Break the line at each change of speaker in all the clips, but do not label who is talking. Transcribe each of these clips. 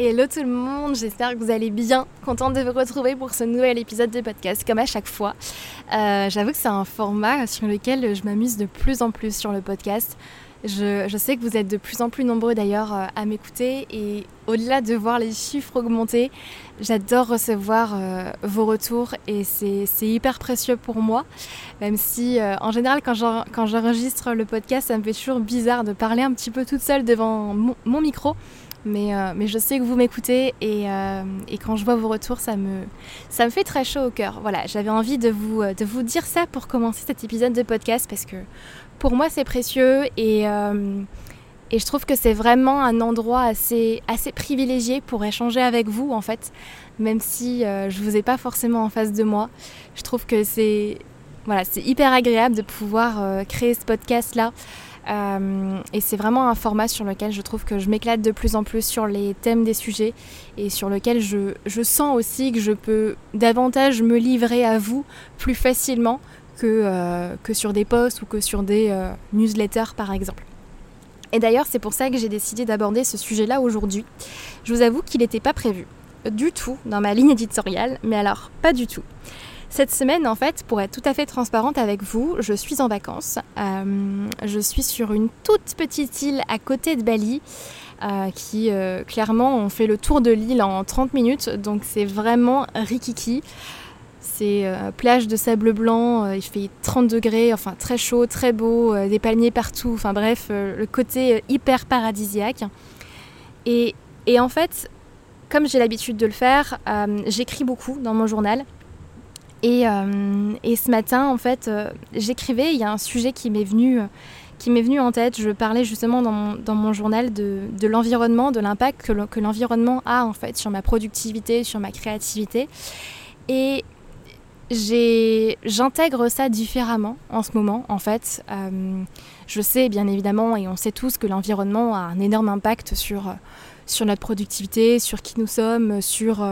Hello tout le monde, j'espère que vous allez bien. Contente de vous retrouver pour ce nouvel épisode de podcast, comme à chaque fois. Euh, j'avoue que c'est un format sur lequel je m'amuse de plus en plus sur le podcast. Je, sais que vous êtes de plus en plus nombreux d'ailleurs euh, à m'écouter et au-delà de voir les chiffres augmenter, j'adore recevoir euh, vos retours et c'est hyper précieux pour moi. Même si en général quand j'enregistre le podcast, ça me fait toujours bizarre de parler un petit peu toute seule devant mon micro. Euh, mais, je sais que vous m'écoutez euh, et, quand je vois vos retours, ça me, ça me fait très chaud au cœur. Voilà, j'avais envie de vous, de vous dire ça pour commencer cet épisode de podcast parce que pour moi c'est précieux et, euh, et je trouve que c'est vraiment un endroit assez, assez privilégié pour échanger avec vous en fait, même si je ne vous ai pas forcément en face de moi. Je trouve que c'est voilà, hyper agréable de pouvoir créer ce podcast là. Euh, et c'est vraiment un format sur lequel je trouve que je m'éclate de plus en plus sur les thèmes des sujets et sur lequel je, je, sens aussi que je peux davantage me livrer à vous plus facilement que, euh, que sur des posts ou que sur des euh, newsletters par exemple. Et d'ailleurs c'est pour ça que j'ai décidé d'aborder ce sujet-là aujourd'hui. Je vous avoue qu'il n'était pas prévu du tout dans ma ligne éditoriale, mais alors pas du tout. Cette semaine, en fait, pour être tout à fait transparente avec vous, je suis en vacances. Euh, je suis sur une toute petite île à côté de Bali. Euh, qui euh, clairement ont fait le tour de l'île en 30 minutes, donc c'est vraiment rikiki. C'est plage de sable blanc, il fait 30 degrés, enfin très chaud, très beau, des palmiers partout, enfin bref, le côté hyper paradisiaque. Et, et en fait, comme j'ai l'habitude de le faire, j'écris beaucoup dans mon journal. Euh, et, ce matin, en fait, euh, j'écrivais, il y a un sujet qui m'est venu, m'est venu en tête. Je parlais justement dans mon, journal de, l'environnement, de l'impact que l'environnement a en fait sur ma productivité, sur ma créativité. Et j'intègre ça différemment en ce moment, en fait. Euh, je sais bien évidemment, et on sait tous que l'environnement a un énorme impact sur, sur notre productivité, sur qui nous sommes, sur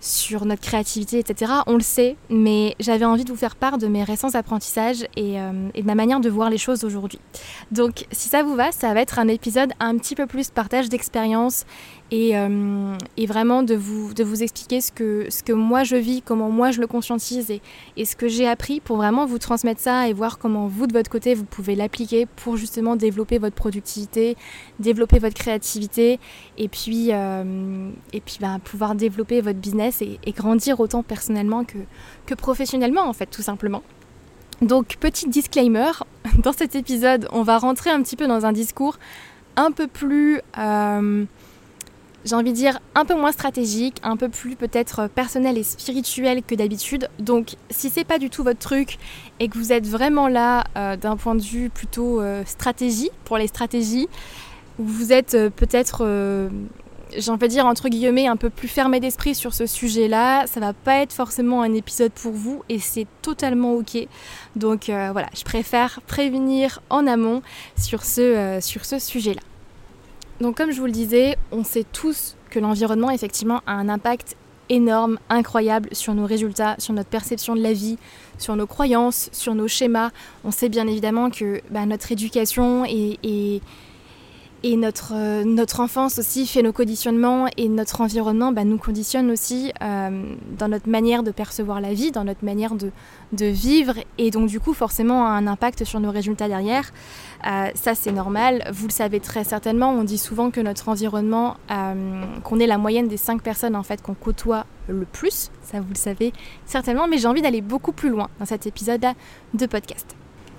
sur notre créativité, etc. On le sait, mais j'avais envie de vous faire part de mes récents apprentissages et, euh, et de ma manière de voir les choses aujourd'hui. Donc si ça vous va, ça va être un épisode un petit peu plus partage d'expérience euh, et, vraiment de vous, de vous expliquer ce que, ce que moi je vis, comment moi je le conscientise et, ce que j'ai appris pour vraiment vous transmettre ça et voir comment vous de votre côté vous pouvez l'appliquer pour justement développer votre productivité, développer votre créativité et puis, euh, et puis bah, pouvoir développer votre business et, et, grandir autant personnellement que, que professionnellement en fait tout simplement. Donc petit disclaimer, dans cet épisode on va rentrer un petit peu dans un discours un peu plus... Euh, j'ai envie de dire, un peu moins stratégique, un peu plus peut-être personnel et spirituel que d'habitude. Donc si c'est pas du tout votre truc et que vous êtes vraiment là euh, d'un point de vue plutôt euh, stratégie, pour les stratégies, vous êtes euh, peut-être, j'ai envie de dire entre guillemets, un peu plus fermé d'esprit sur ce sujet-là, ça va pas être forcément un épisode pour vous et c'est totalement ok. Donc voilà, je préfère prévenir en amont sur ce, sur ce sujet-là. Donc comme je vous le disais, on sait tous que l'environnement effectivement a un impact énorme, incroyable sur nos résultats, sur notre perception de la vie, sur nos croyances, sur nos schémas. On sait bien évidemment que bah, notre éducation et, et notre, euh, notre enfance aussi fait nos conditionnements et notre environnement bah, nous conditionne aussi euh, dans notre manière de percevoir la vie, dans notre manière de, de, vivre et donc du coup forcément a un impact sur nos résultats derrière. Euh, ça c'est normal, vous le savez très certainement, on dit souvent que notre environnement, qu'on est la moyenne des cinq personnes en fait qu'on côtoie le plus, ça vous le savez certainement, mais j'ai envie d'aller beaucoup plus loin dans cet épisode-là de podcast.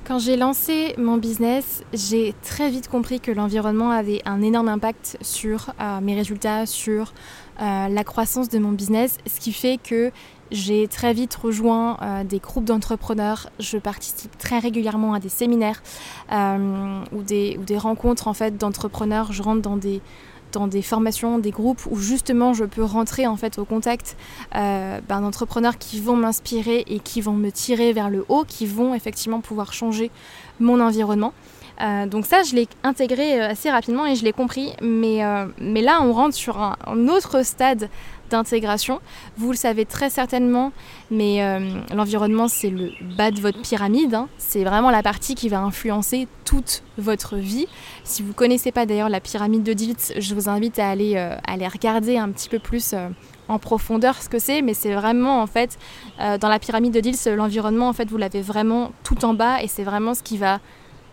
Quand j'ai lancé mon business, j'ai très vite compris que l'environnement avait un énorme impact sur euh, mes résultats, sur euh, la croissance de mon business, ce qui fait que j'ai très vite rejoint euh, des groupes d'entrepreneurs. Je participe très régulièrement à des séminaires ou des, ou, des, rencontres en fait d'entrepreneurs. Je rentre dans des dans des formations, des groupes où justement je peux rentrer en fait au contact euh, ben, d'entrepreneurs qui vont m'inspirer et qui vont me tirer vers le haut, qui vont effectivement pouvoir changer mon environnement. Euh, donc ça, je l'ai intégré euh, assez rapidement et je l'ai compris. Mais, mais là, on rentre sur un, autre stade d'intégration. Vous le savez très certainement, mais euh, l'environnement, c'est le bas de votre pyramide. Hein. C'est vraiment la partie qui va influencer toute votre vie. Si vous ne connaissez pas d'ailleurs la pyramide de Diltz, je vous invite à aller, euh, aller regarder un petit peu plus euh, en profondeur ce que c'est, mais c'est vraiment en fait, dans la pyramide de Diltz, l'environnement, en fait, vous l'avez vraiment tout en bas et c'est vraiment ce qui va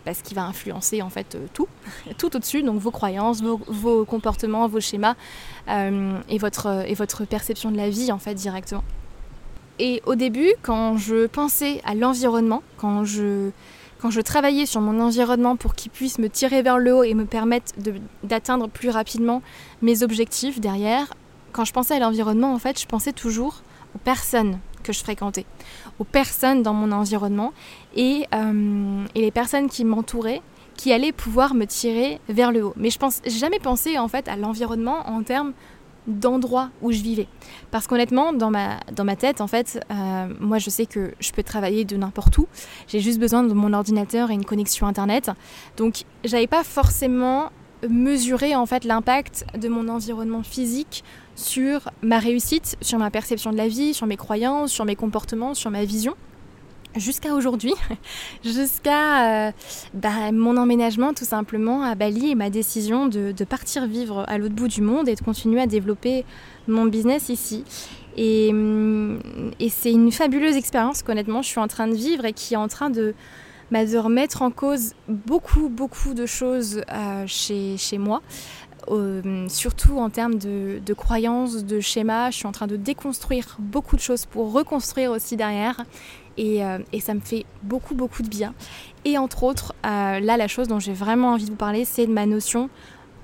parce qu'il va influencer en fait euh, tout, tout au-dessus, donc vos croyances, vos, comportements, vos schémas euh, et, votre, et votre perception de la vie en fait directement. Et au début, quand je pensais à l'environnement, quand je, quand je travaillais sur mon environnement pour qu'il puisse me tirer vers le haut et me permettre d'atteindre plus rapidement mes objectifs derrière, quand je pensais à l'environnement, en fait, je pensais toujours aux personnes que je fréquentais, aux personnes dans mon environnement et, euh, et les personnes qui m'entouraient qui allaient pouvoir me tirer vers le haut. Mais je pense jamais pensé en fait à l'environnement en termes d'endroit où je vivais. Parce qu'honnêtement, dans ma, dans ma tête, en fait, euh, moi je sais que je peux travailler de n'importe où. J'ai juste besoin de mon ordinateur et une connexion internet. Donc j'avais pas forcément mesuré en fait l'impact de mon environnement physique sur ma réussite, sur ma perception de la vie, sur mes croyances, sur mes comportements, sur ma vision. Jusqu'à aujourd'hui, jusqu'à euh, bah, mon emménagement tout simplement à Bali et ma décision de, partir vivre à l'autre bout du monde et de continuer à développer mon business ici. Et, hum, c'est une fabuleuse expérience qu'honnêtement je suis en train de vivre et qui est en train de, de remettre en cause beaucoup, beaucoup de choses euh, chez, moi. Euh, surtout en termes de, croyances, de schémas. Je suis en train de déconstruire beaucoup de choses pour reconstruire aussi derrière. Et, euh, ça me fait beaucoup, beaucoup de bien. Et entre autres, là, la chose dont j'ai vraiment envie de vous parler, c'est de ma notion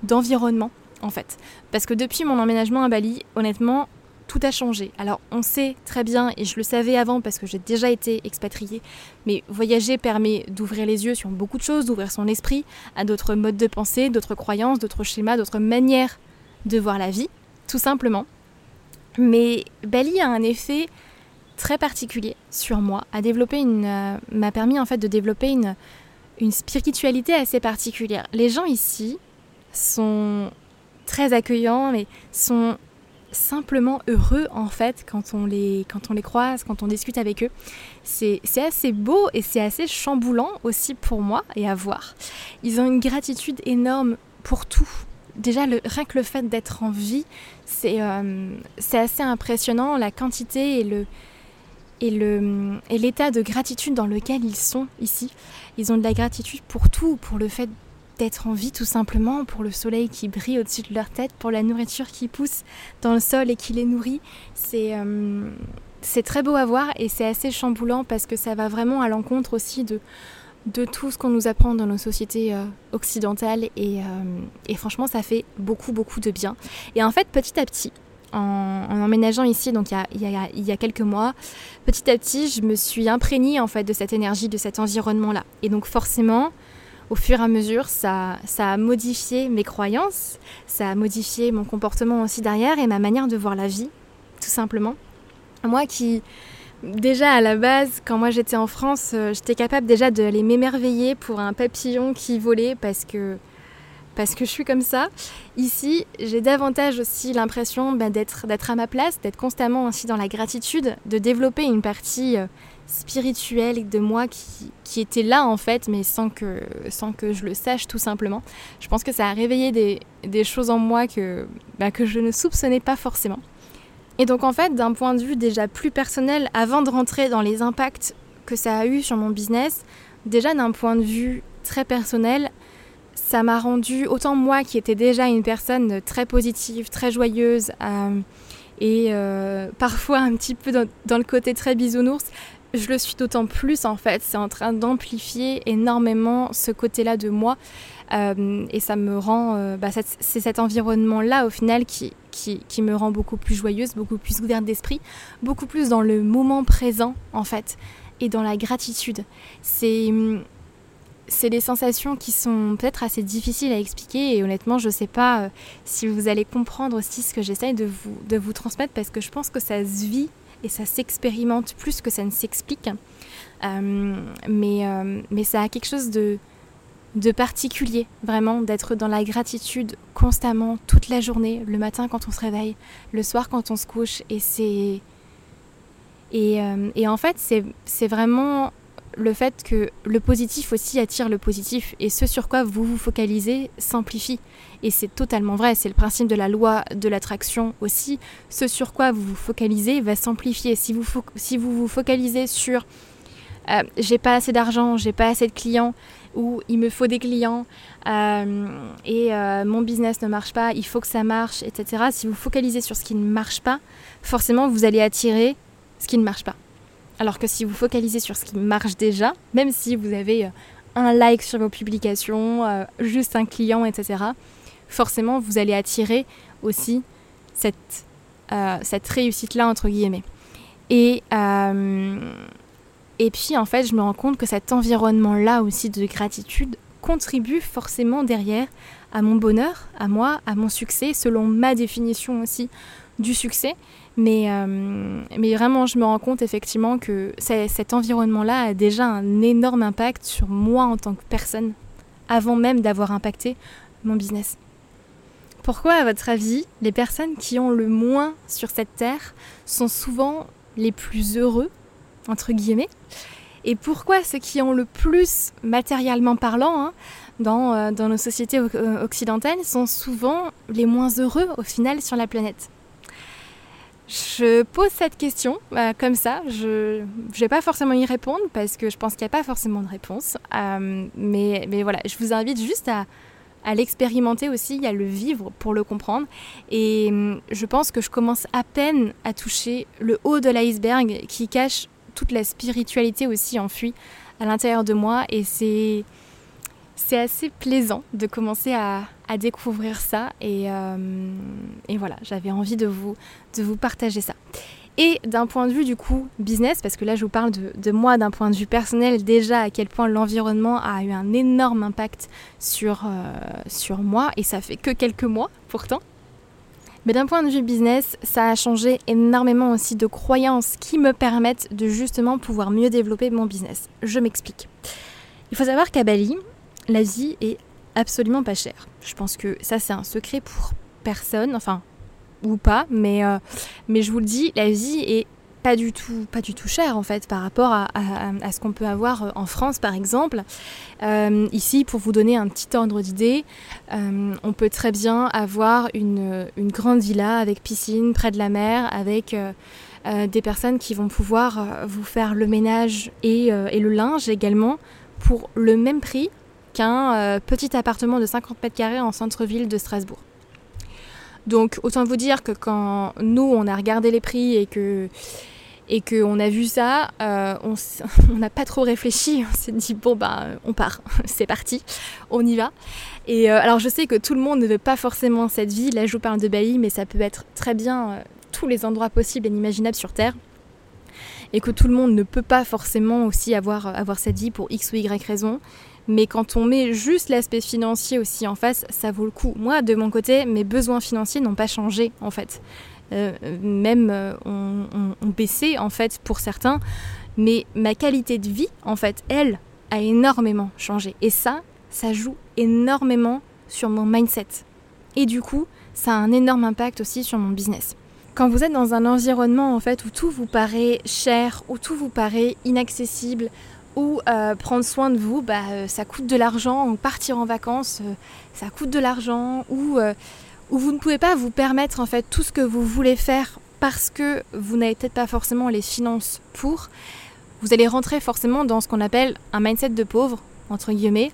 d'environnement, en fait. Parce que depuis mon emménagement à Bali, honnêtement, tout a changé. Alors on sait très bien, et je le savais avant parce que j'ai déjà été expatriée, mais voyager permet d'ouvrir les yeux sur beaucoup de choses, d'ouvrir son esprit à d'autres modes de pensée, d'autres croyances, d'autres schémas, d'autres manières de voir la vie, tout simplement. Mais Bali a un effet très particulier sur moi, a développé une, euh, m'a permis en fait de développer une, une spiritualité assez particulière. Les gens ici sont très accueillants, mais sont simplement heureux en fait quand on les, quand on les croise, quand on discute avec eux. C'est assez beau et c'est assez chamboulant aussi pour moi et à voir. Ils ont une gratitude énorme pour tout. Déjà, le, rien que le fait d'être en vie, c'est euh, assez impressionnant, la quantité et le, et l'état de gratitude dans lequel ils sont ici. Ils ont de la gratitude pour tout, pour le fait d'être en vie tout simplement, pour le soleil qui brille au-dessus de leur tête, pour la nourriture qui pousse dans le sol et qui les nourrit. C'est euh, très beau à voir et c'est assez chamboulant parce que ça va vraiment à l'encontre aussi de, de tout ce qu'on nous apprend dans nos sociétés euh, occidentales et, euh, et, franchement ça fait beaucoup beaucoup de bien. Et en fait petit à petit, en, emménageant ici, donc il y, a, il y, a, quelques mois, petit à petit, je me suis imprégnée en fait de cette énergie, de cet environnement-là. Et donc forcément, au fur et à mesure, ça, ça a modifié mes croyances, ça a modifié mon comportement aussi derrière et ma manière de voir la vie, tout simplement. Moi qui, déjà à la base, quand moi j'étais en France, euh, j'étais capable déjà d'aller m'émerveiller pour un papillon qui volait parce que parce que je suis comme ça. Ici, j'ai davantage aussi l'impression bah, d'être, à ma place, d'être constamment aussi dans la gratitude, de développer une partie euh, spirituelle de moi qui, était là en fait, mais sans que, sans que je le sache tout simplement. Je pense que ça a réveillé des, choses en moi que, bah, que je ne soupçonnais pas forcément. Et donc en fait, d'un point de vue déjà plus personnel, avant de rentrer dans les impacts que ça a eu sur mon business, déjà d'un point de vue très personnel, ça m'a rendu, autant moi qui étais déjà une personne très positive, très joyeuse, euh, et euh, parfois un petit peu dans, le côté très bisounours, je le suis d'autant plus en fait. C'est en train d'amplifier énormément ce côté-là de moi. Euh, et ça me rend. Bah, c'est cet environnement-là au final qui, qui, qui, me rend beaucoup plus joyeuse, beaucoup plus ouverte d'esprit, beaucoup plus dans le moment présent en fait, et dans la gratitude. C'est c'est des sensations qui sont peut-être assez difficiles à expliquer et honnêtement je ne sais pas euh, si vous allez comprendre aussi ce que j'essaye de vous, de vous transmettre parce que je pense que ça se vit et ça s'expérimente plus que ça ne s'explique. Euh, mais, euh, mais ça a quelque chose de, particulier, vraiment, d'être dans la gratitude constamment, toute la journée, le matin quand on se réveille, le soir quand on se couche. Et c'est. Et, et en fait, c'est vraiment le fait que le positif aussi attire le positif et ce sur quoi vous vous focalisez s'amplifie. Et c'est totalement vrai, c'est le principe de la loi de l'attraction aussi. Ce sur quoi vous vous focalisez va s'amplifier. Si vous, vous focalisez sur euh, j'ai pas assez d'argent, j'ai pas assez de clients ou il me faut des clients euh, et euh, mon business ne marche pas, il faut que ça marche, etc. Si vous focalisez sur ce qui ne marche pas, forcément vous allez attirer ce qui ne marche pas. Alors que si vous focalisez sur ce qui marche déjà, même si vous avez euh, un like sur vos publications, euh, juste un client, etc., forcément vous allez attirer aussi cette, euh, réussite-là, entre guillemets. Et, et puis en fait, je me rends compte que cet environnement-là aussi de gratitude contribue forcément derrière à mon bonheur, à moi, à mon succès, selon ma définition aussi du succès. Mais, euh, mais vraiment, je me rends compte effectivement que cet environnement-là a déjà un énorme impact sur moi en tant que personne, avant même d'avoir impacté mon business. Pourquoi, à votre avis, les personnes qui ont le moins sur cette terre sont souvent les plus heureux, entre guillemets? Et pourquoi ceux qui ont le plus, matériellement parlant, hein, dans, euh, dans nos sociétés occidentales, sont souvent les moins heureux au final sur la planète? Je pose cette question euh, comme ça. Je ne vais pas forcément y répondre parce que je pense qu'il n'y a pas forcément de réponse. Euh, mais, voilà, je vous invite juste à, à l'expérimenter aussi, à le vivre pour le comprendre. Et hum, je pense que je commence à peine à toucher le haut de l'iceberg qui cache toute la spiritualité aussi enfuie à l'intérieur de moi. Et c'est c'est assez plaisant de commencer à, découvrir ça euh, et, voilà, j'avais envie de vous, de vous partager ça. Et d'un point de vue du coup business, parce que là je vous parle de, moi d'un point de vue personnel déjà à quel point l'environnement a eu un énorme impact sur, euh, sur moi et ça fait que quelques mois pourtant. Mais d'un point de vue business, ça a changé énormément aussi de croyances qui me permettent de justement pouvoir mieux développer mon business. Je m'explique. Il faut savoir qu'à Bali, la vie est absolument pas chère. Je pense que ça c'est un secret pour personne, enfin ou pas, mais, mais je vous le dis, la vie est pas du tout, pas du tout cher en fait par rapport à, ce qu'on peut avoir euh, en France par exemple. Euh, ici, pour vous donner un petit ordre d'idée, euh, on peut très bien avoir une, grande villa avec piscine près de la mer, avec des personnes qui vont pouvoir vous faire le ménage et, le linge également pour le même prix qu'un petit appartement de 50 mètres carrés en centre-ville de Strasbourg. Donc autant vous dire que quand nous on a regardé les prix et que et qu'on a vu ça, euh, on n'a pas trop réfléchi, on s'est dit bon ben on part, c'est parti, on y va. Et euh, alors je sais que tout le monde ne veut pas forcément cette vie, là je vous parle de Bali, mais ça peut être très bien euh, tous les endroits possibles et inimaginables sur Terre. Et que tout le monde ne peut pas forcément aussi avoir, avoir cette vie pour X ou Y raison. Mais quand on met juste l'aspect financier aussi en face, ça vaut le coup. Moi, de mon côté, mes besoins financiers n'ont pas changé en fait. Euh, même euh, ont, baissé en fait pour certains, mais ma qualité de vie en fait, elle, a énormément changé. Et ça, ça joue énormément sur mon mindset. Et du coup, ça a un énorme impact aussi sur mon business. Quand vous êtes dans un environnement en fait où tout vous paraît cher, où tout vous paraît inaccessible, où euh, prendre soin de vous, bah, ça coûte de l'argent, ou partir en vacances, ça coûte de l'argent, ou où vous ne pouvez pas vous permettre en fait tout ce que vous voulez faire parce que vous n'avez peut-être pas forcément les finances pour, vous allez rentrer forcément dans ce qu'on appelle un mindset de pauvre, entre guillemets,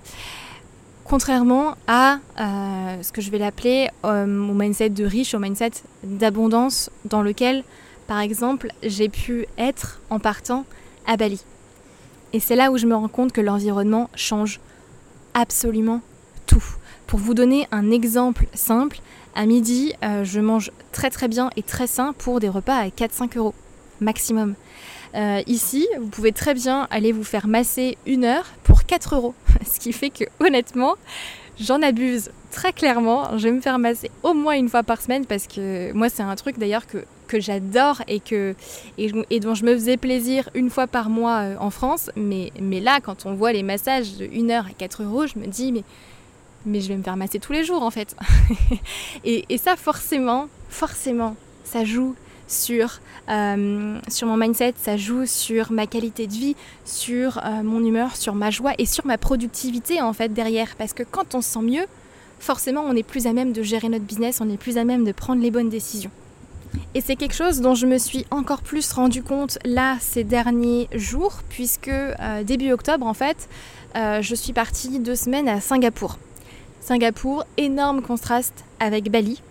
contrairement à euh, ce que je vais l'appeler euh, au mindset de riche, au mindset d'abondance, dans lequel, par exemple, j'ai pu être en partant à Bali. Et c'est là où je me rends compte que l'environnement change absolument tout. Pour vous donner un exemple simple, à midi, euh, je mange très très bien et très sain pour des repas à 4-5 euros maximum. Euh, ici, vous pouvez très bien aller vous faire masser une heure pour 4 euros. Ce qui fait que honnêtement, j'en abuse très clairement. Je vais me faire masser au moins une fois par semaine parce que moi c'est un truc d'ailleurs que, que j'adore et, que, et, dont je me faisais plaisir une fois par mois euh, en France. Mais, mais là, quand on voit les massages de 1 heure à 4 euros, je me dis mais mais je vais me faire masser tous les jours en fait. et, ça forcément, forcément, ça joue sur, euh, sur mon mindset, ça joue sur ma qualité de vie, sur euh, mon humeur, sur ma joie et sur ma productivité en fait derrière. Parce que quand on se sent mieux, forcément on est plus à même de gérer notre business, on est plus à même de prendre les bonnes décisions. Et c'est quelque chose dont je me suis encore plus rendu compte là ces derniers jours, puisque euh, début octobre en fait, je suis partie deux semaines à Singapour. Singapour, énorme contraste avec Bali.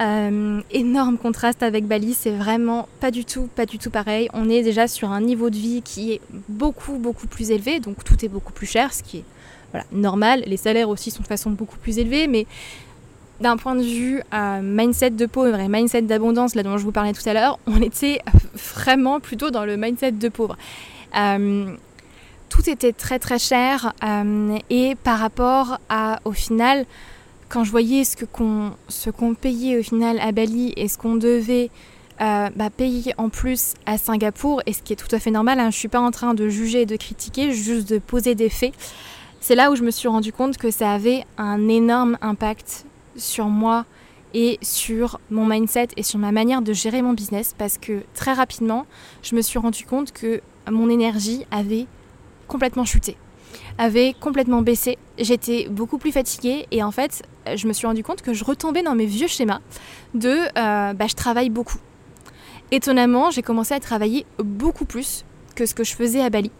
Euh, énorme contraste avec Bali, c'est vraiment pas du tout, pas du tout pareil. On est déjà sur un niveau de vie qui est beaucoup, beaucoup plus élevé, donc tout est beaucoup plus cher, ce qui est normal. Les salaires aussi sont de façon beaucoup plus élevés, mais d'un point de vue euh, mindset de pauvre et mindset d'abondance, là dont je vous parlais tout à l'heure, on était vraiment plutôt dans le mindset de pauvre. Euh, tout était très très cher euh, et par rapport à au final quand je voyais ce qu'on qu'on payait au final à Bali et ce qu'on devait bah, payer en plus à Singapour et ce qui est tout à fait normal hein, je suis pas en train de juger et de critiquer juste de poser des faits c'est là où je me suis rendu compte que ça avait un énorme impact sur moi et sur mon mindset et sur ma manière de gérer mon business parce que très rapidement je me suis rendu compte que mon énergie avait complètement chuté, avait complètement baissé. J'étais beaucoup plus fatiguée et en fait, je me suis rendu compte que je retombais dans mes vieux schémas de euh, bah, je travaille beaucoup. Étonnamment, j'ai commencé à travailler beaucoup plus que ce que je faisais à Bali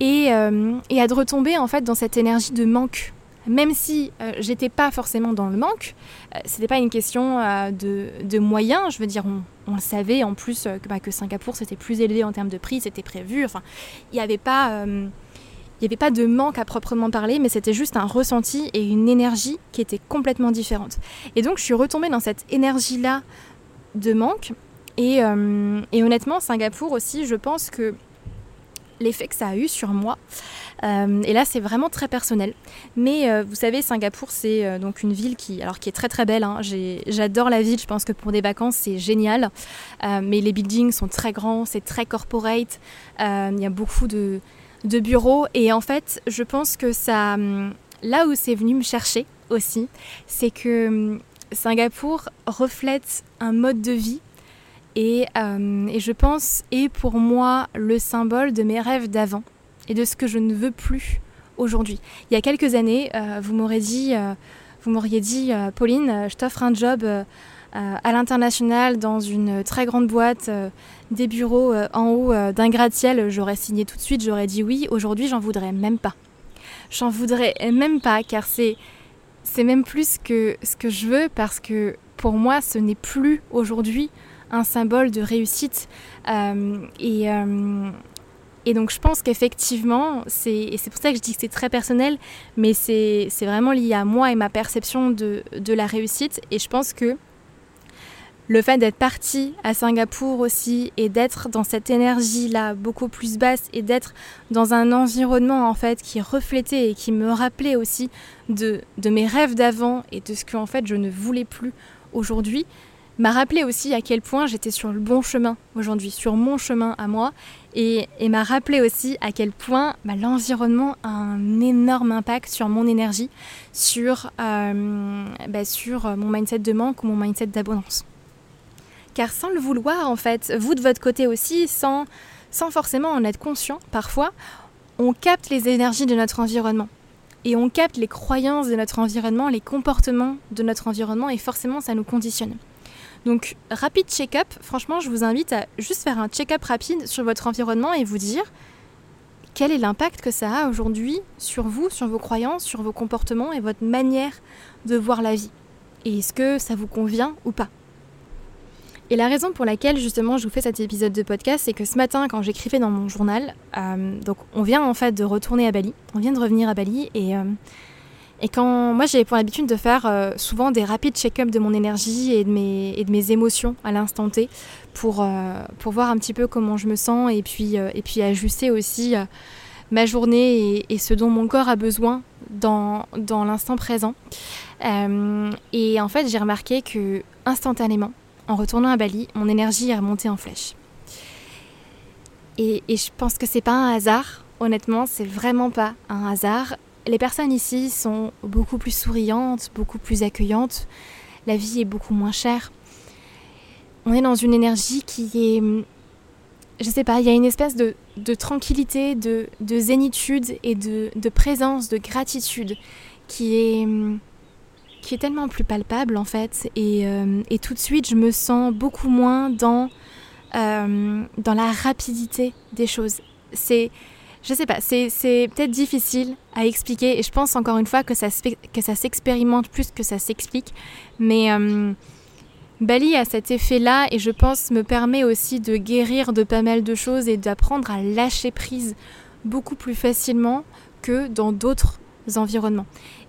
et, euh, et à de retomber en fait dans cette énergie de manque même si euh, j'étais pas forcément dans le manque, ce c'était pas une question de, moyens. Je veux dire, on, le savait en plus bah, que Singapour c'était plus élevé en termes de prix, c'était prévu. Enfin, il n'y avait pas il avait pas de manque à proprement parler, mais c'était juste un ressenti et une énergie qui était complètement différente. Et donc je suis retombée dans cette énergie-là de manque. Et, euh, honnêtement, Singapour aussi, je pense que l'effet que ça a eu sur moi, euh, et là c'est vraiment très personnel, mais euh, vous savez, Singapour c'est donc une ville qui, alors, qui est très très belle, hein. j'adore la ville, je pense que pour des vacances c'est génial, mais les buildings sont très grands, c'est très corporate, il y a beaucoup de de bureau. Et en fait, je pense que ça, là où c'est venu me chercher aussi, c'est que hum, Singapour reflète un mode de vie et, et, je pense est pour moi le symbole de mes rêves d'avant et de ce que je ne veux plus aujourd'hui. Il y a quelques années, vous m'auriez dit, vous m'auriez dit, Pauline, je t'offre un job euh, à l'international dans une très grande boîte, euh, des bureaux euh, en haut d'un gratte-ciel, j'aurais signé tout de suite, j'aurais dit oui. Aujourd'hui, j'en voudrais même pas. J'en voudrais même pas car c'est c'est même plus que ce que je veux parce que pour moi, ce n'est plus aujourd'hui un symbole de réussite. et, et donc je pense qu'effectivement, et c'est pour ça que je dis que c'est très personnel, mais c'est vraiment lié à moi et ma perception de, de la réussite. Et je pense que le fait d'être parti à Singapour aussi et d'être dans cette énergie-là beaucoup plus basse et d'être dans un environnement en fait qui reflétait et qui me rappelait aussi de, de mes rêves d'avant et de ce que en fait je ne voulais plus aujourd'hui, m'a rappelé aussi à quel point j'étais sur le bon chemin aujourd'hui, sur mon chemin à moi, et, m'a rappelé aussi à quel point bah, l'environnement a un énorme impact sur mon énergie, sur, euh, bah, sur mon mindset de manque ou mon mindset d'abondance car sans le vouloir en fait, vous de votre côté aussi, sans, sans forcément en être conscient, parfois, on capte les énergies de notre environnement. Et on capte les croyances de notre environnement, les comportements de notre environnement, et forcément ça nous conditionne. Donc, rapide check-up, franchement, je vous invite à juste faire un check-up rapide sur votre environnement et vous dire quel est l'impact que ça a aujourd'hui sur vous, sur vos croyances, sur vos comportements et votre manière de voir la vie. Et est-ce que ça vous convient ou pas? Et la raison pour laquelle justement je vous fais cet épisode de podcast, c'est que ce matin quand j'écrivais dans mon journal, euh, donc on vient en fait de retourner à Bali, on vient de revenir à Bali et, euh, et quand moi j'ai pour habitude de faire euh, souvent des rapides check-up de mon énergie et de mes, et de mes émotions à l'instant T pour, pour voir un petit peu comment je me sens et puis, et puis ajuster aussi ma journée et, et, ce dont mon corps a besoin dans, dans l'instant présent. et en fait j'ai remarqué que instantanément, en retournant à Bali, mon énergie est remontée en flèche. Et, je pense que c'est pas un hasard, honnêtement, c'est vraiment pas un hasard. Les personnes ici sont beaucoup plus souriantes, beaucoup plus accueillantes. La vie est beaucoup moins chère. On est dans une énergie qui est. Je sais pas, il y a une espèce de, tranquillité, de, zénitude et de, présence, de gratitude qui est qui est tellement plus palpable en fait. Euh, et, tout de suite, je me sens beaucoup moins dans, euh, dans la rapidité des choses. C'est, je sais pas, c'est, peut-être difficile à expliquer. Et je pense encore une fois que ça, s'expérimente plus que ça s'explique. Mais euh, Bali a cet effet-là et je pense me permet aussi de guérir de pas mal de choses et d'apprendre à lâcher prise beaucoup plus facilement que dans d'autres environnements.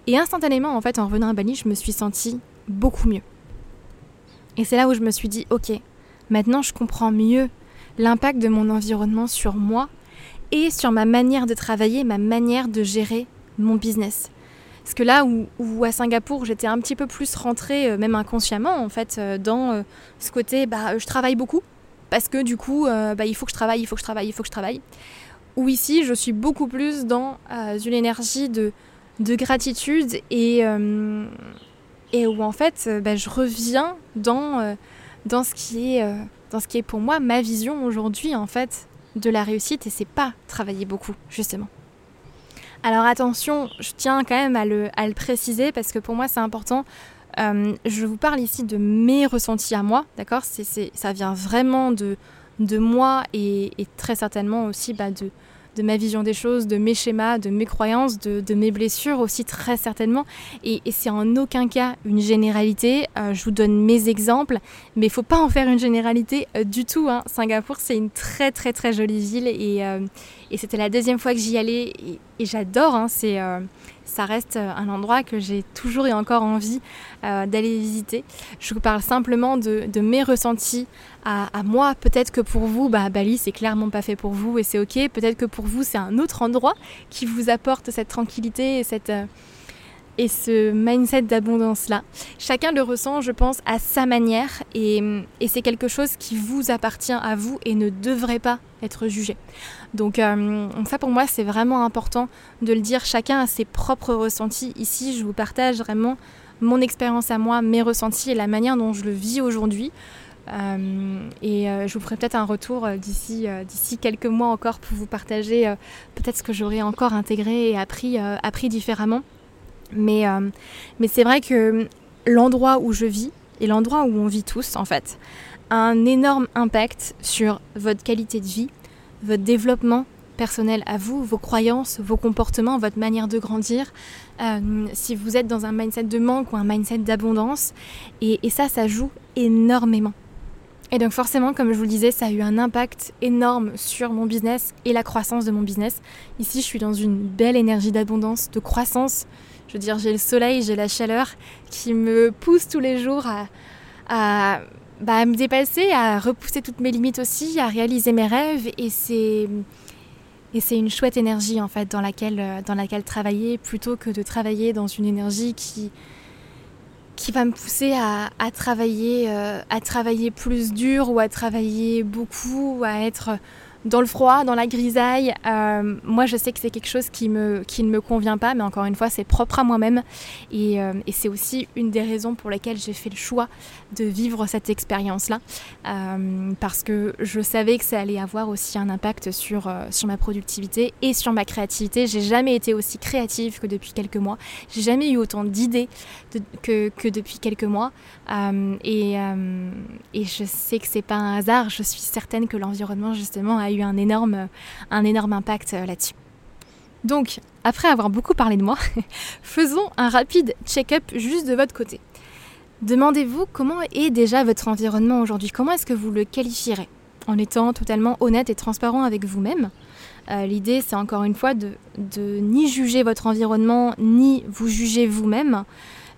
Et instantanément, en fait, en revenant à Bali, je me suis sentie beaucoup mieux. Et c'est là où je me suis dit, ok, maintenant je comprends mieux l'impact de mon environnement sur moi et sur ma manière de travailler, ma manière de gérer mon business. Parce que là où, à Singapour, j'étais un petit peu plus rentrée, euh, même inconsciemment, en fait, euh, dans euh, ce côté, bah, je travaille beaucoup, parce que du coup, bah, il faut que je travaille, il faut que je travaille, il faut que je travaille. Ou ici, je suis beaucoup plus dans une énergie de de gratitude et, et où en fait bah, je reviens dans, dans, ce qui est, dans ce qui est pour moi ma vision aujourd'hui en fait de la réussite et c'est pas travailler beaucoup justement. Alors attention, je tiens quand même à le, préciser parce que pour moi c'est important. je vous parle ici de mes ressentis à moi, d'accord? Ça vient vraiment de, moi et, et très certainement aussi bah, de, de ma vision des choses, de mes schémas, de mes croyances, de, mes blessures aussi très certainement. Et, c'est en aucun cas une généralité. Euh, je vous donne mes exemples, mais il faut pas en faire une généralité euh, du tout. Hein. Singapour, c'est une très très très jolie ville et, euh, c'était la deuxième fois que j'y allais et, j'adore. Hein. c'est ça reste un endroit que j'ai toujours et encore envie d'aller visiter. Je vous parle simplement de, mes ressentis à, moi. Peut-être que pour vous, bah, Bali, c'est clairement pas fait pour vous et c'est ok. Peut-être que pour vous, c'est un autre endroit qui vous apporte cette tranquillité et cette euh, et ce mindset d'abondance-là. Chacun le ressent, je pense, à sa manière et, c'est quelque chose qui vous appartient à vous et ne devrait pas être jugé. Donc, euh, ça pour moi, c'est vraiment important de le dire. Chacun a ses propres ressentis. Ici, je vous partage vraiment mon expérience à moi, mes ressentis et la manière dont je le vis aujourd'hui. Euh, et euh, je vous ferai peut-être un retour d'ici d'ici quelques mois encore pour vous partager peut-être ce que j'aurais encore intégré et appris différemment. Mais, mais c'est vrai que l'endroit où je vis et l'endroit où on vit tous en fait a un énorme impact sur votre qualité de vie, votre développement personnel à vous, vos croyances, vos comportements, votre manière de grandir, si vous êtes dans un mindset de manque ou un mindset d'abondance. et, ça, ça joue énormément. Et donc forcément, comme je vous le disais, ça a eu un impact énorme sur mon business et la croissance de mon business. Ici, je suis dans une belle énergie d'abondance, de croissance. Je veux dire, j'ai le soleil, j'ai la chaleur qui me pousse tous les jours à, bah, me dépasser, à repousser toutes mes limites aussi, à réaliser mes rêves. Et c'est... Une chouette énergie en fait dans laquelle, dans laquelle travailler plutôt que de travailler dans une énergie qui, va me pousser à, travailler, euh, à travailler plus dur ou à travailler beaucoup, à être dans le froid, dans la grisaille. Euh, moi, je sais que c'est quelque chose qui, me, qui ne me convient pas, mais encore une fois, c'est propre à moi-même. Et, euh, c'est aussi une des raisons pour lesquelles j'ai fait le choix de vivre cette expérience-là. Euh, parce que je savais que ça allait avoir aussi un impact sur, sur ma productivité et sur ma créativité. J'ai jamais été aussi créative que depuis quelques mois. J'ai jamais eu autant d'idées que, que depuis quelques mois. et, et je sais que c'est pas un hasard. Je suis certaine que l'environnement, justement, a eu un énorme, un énorme impact euh, là-dessus. Donc, après avoir beaucoup parlé de moi, faisons un rapide check-up juste de votre côté. Demandez-vous comment est déjà votre environnement aujourd'hui, comment est-ce que vous le qualifierez? En étant totalement honnête et transparent avec vous-même. Euh, l'idée, c'est encore une fois de, de, ni juger votre environnement, ni vous juger vous-même,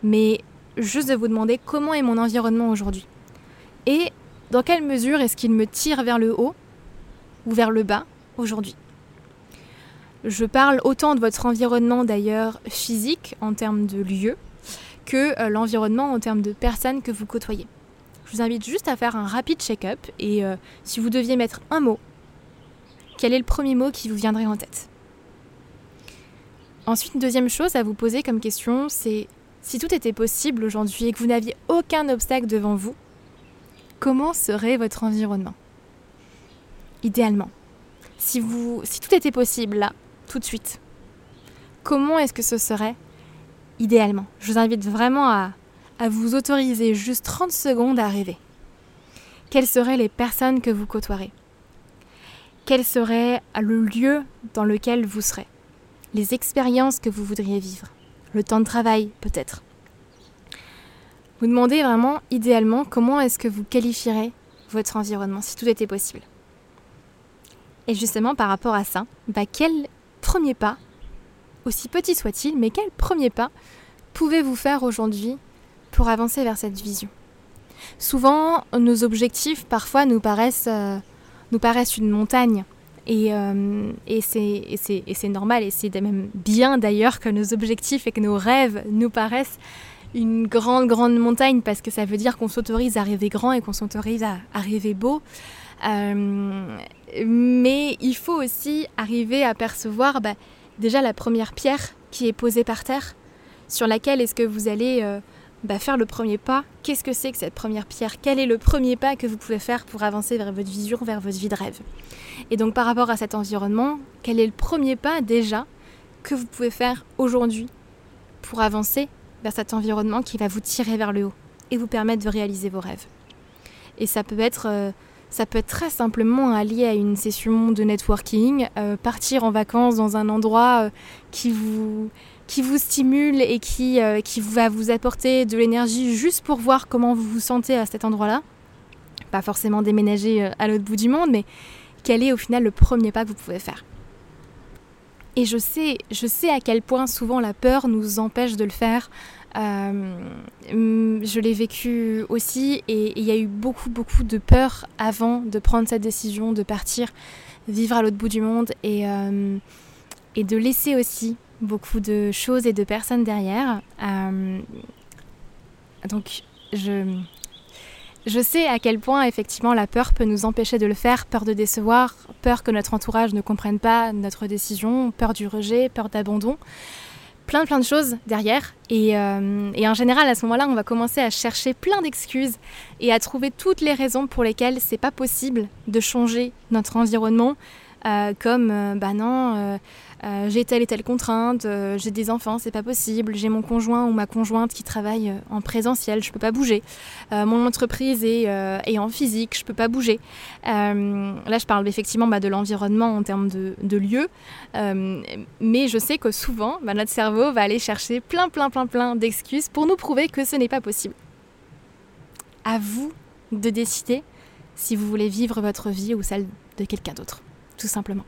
mais juste de vous demander comment est mon environnement aujourd'hui. Et dans quelle mesure est-ce qu'il me tire vers le haut? Ou vers le bas aujourd'hui. Je parle autant de votre environnement d'ailleurs physique en termes de lieu que euh, l'environnement en termes de personnes que vous côtoyez. Je vous invite juste à faire un rapide check-up et euh, si vous deviez mettre un mot, quel est le premier mot qui vous viendrait en tête? Ensuite, une deuxième chose à vous poser comme question, c'est si tout était possible aujourd'hui et que vous n'aviez aucun obstacle devant vous, comment serait votre environnement? Idéalement. Si, vous, si tout était possible là, tout de suite, comment est-ce que ce serait idéalement? Je vous invite vraiment à, à vous autoriser juste 30 secondes à rêver. Quelles seraient les personnes que vous côtoierez? Quel serait le lieu dans lequel vous serez? Les expériences que vous voudriez vivre? Le temps de travail peut-être? Vous demandez vraiment idéalement comment est-ce que vous qualifierez votre environnement si tout était possible? Et justement, par rapport à ça, bah, quel premier pas, aussi petit soit-il, mais quel premier pas pouvez-vous faire aujourd'hui pour avancer vers cette vision? Souvent, nos objectifs, parfois, nous paraissent, euh, nous paraissent une montagne. Et, euh, et c'est normal, et c'est même bien d'ailleurs que nos objectifs et que nos rêves nous paraissent une grande, grande montagne, parce que ça veut dire qu'on s'autorise à rêver grand et qu'on s'autorise à, à, rêver beau. Euh, mais il faut aussi arriver à percevoir bah, déjà la première pierre qui est posée par terre, sur laquelle est-ce que vous allez euh, bah, faire le premier pas. Qu'est-ce que c'est que cette première pierre? Quel est le premier pas que vous pouvez faire pour avancer vers votre vision, vers votre vie de rêve? Et donc par rapport à cet environnement, quel est le premier pas déjà que vous pouvez faire aujourd'hui pour avancer vers cet environnement qui va vous tirer vers le haut et vous permettre de réaliser vos rêves? Et ça peut être... Euh, ça peut être très simplement allié à une session de networking, euh, partir en vacances dans un endroit euh, qui, vous, qui vous stimule et qui, euh, qui va vous apporter de l'énergie juste pour voir comment vous vous sentez à cet endroit-là. Pas forcément déménager à l'autre bout du monde, mais quel est au final le premier pas que vous pouvez faire. Et je sais, je sais à quel point souvent la peur nous empêche de le faire. Euh, je l'ai vécu aussi et il y a eu beaucoup beaucoup de peur avant de prendre cette décision de partir vivre à l'autre bout du monde et, euh, de laisser aussi beaucoup de choses et de personnes derrière. Euh, donc je, je sais à quel point effectivement la peur peut nous empêcher de le faire, peur de décevoir, peur que notre entourage ne comprenne pas notre décision, peur du rejet, peur d'abandon plein plein de choses derrière. Et, et en général, à ce moment-là, on va commencer à chercher plein d'excuses et à trouver toutes les raisons pour lesquelles c'est pas possible de changer notre environnement. Comme, bah non, euh, j'ai telle et telle contrainte, euh, j'ai des enfants, c'est pas possible, j'ai mon conjoint ou ma conjointe qui travaille euh, en présentiel, je peux pas bouger. mon entreprise est, en physique, je peux pas bouger. là, je parle effectivement bah, de l'environnement en termes de, lieu, mais je sais que souvent, bah, notre cerveau va aller chercher plein, plein, plein, plein d'excuses pour nous prouver que ce n'est pas possible. À vous de décider si vous voulez vivre votre vie ou celle de quelqu'un d'autre, tout simplement.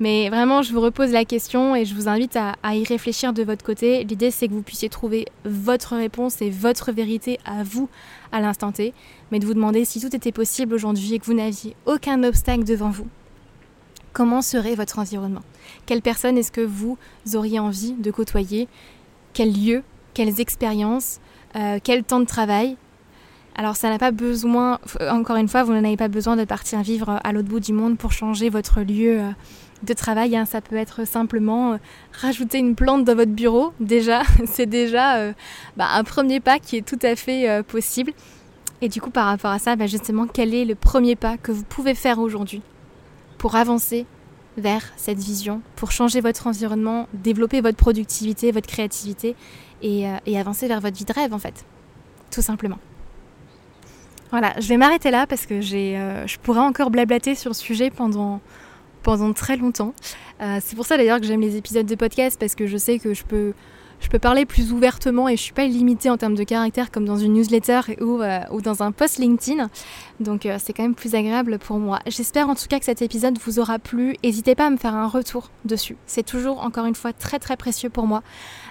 Mais vraiment, je vous repose la question et je vous invite à, y réfléchir de votre côté. L'idée, c'est que vous puissiez trouver votre réponse et votre vérité à vous à l'instant T, mais de vous demander si tout était possible aujourd'hui et que vous n'aviez aucun obstacle devant vous. Comment serait votre environnement? Quelle personne est-ce que vous auriez envie de côtoyer? Quel lieu? Quelles expériences? Euh, Quel temps de travail? Alors ça n'a pas besoin, encore une fois, vous n'en avez pas besoin de partir vivre à l'autre bout du monde pour changer votre lieu euh, de travail. Hein. Ça peut être simplement euh, rajouter une plante dans votre bureau. Déjà, c'est déjà euh, bah, un premier pas qui est tout à fait euh, possible. Et du coup, par rapport à ça, bah, justement, quel est le premier pas que vous pouvez faire aujourd'hui pour avancer vers cette vision, pour changer votre environnement, développer votre productivité, votre créativité et, et avancer vers votre vie de rêve en fait, tout simplement. Voilà, je vais m'arrêter là parce que j'ai, je pourrais encore blablater sur le sujet pendant, pendant très longtemps. Euh, c'est pour ça d'ailleurs que j'aime les épisodes de podcast parce que je sais que je peux, je peux parler plus ouvertement et je suis pas limitée en termes de caractère comme dans une newsletter ou, euh, ou dans un post LinkedIn. Donc euh, c'est quand même plus agréable pour moi. J'espère en tout cas que cet épisode vous aura plu. N'hésitez pas à me faire un retour dessus. C'est toujours encore une fois très très précieux pour moi.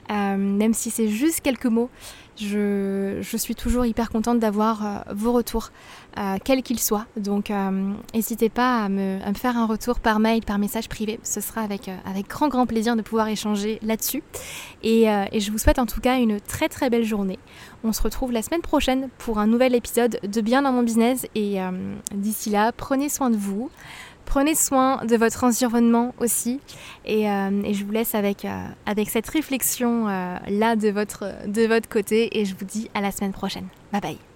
même si c'est juste quelques mots je, suis toujours hyper contente d'avoir euh, vos retours, euh, quels qu'ils soient. Donc euh, n'hésitez pas à me, faire un retour par mail, par message privé. Ce sera avec, grand grand plaisir de pouvoir échanger là-dessus. Et, je vous souhaite en tout cas une très très belle journée. On se retrouve la semaine prochaine pour un nouvel épisode de Bien dans mon business. Et d'ici là, prenez soin de vous. Prenez soin de votre environnement aussi. Et, euh, je vous laisse avec, euh, cette réflexion euh, là de votre, de votre côté. Et je vous dis à la semaine prochaine. Bye bye.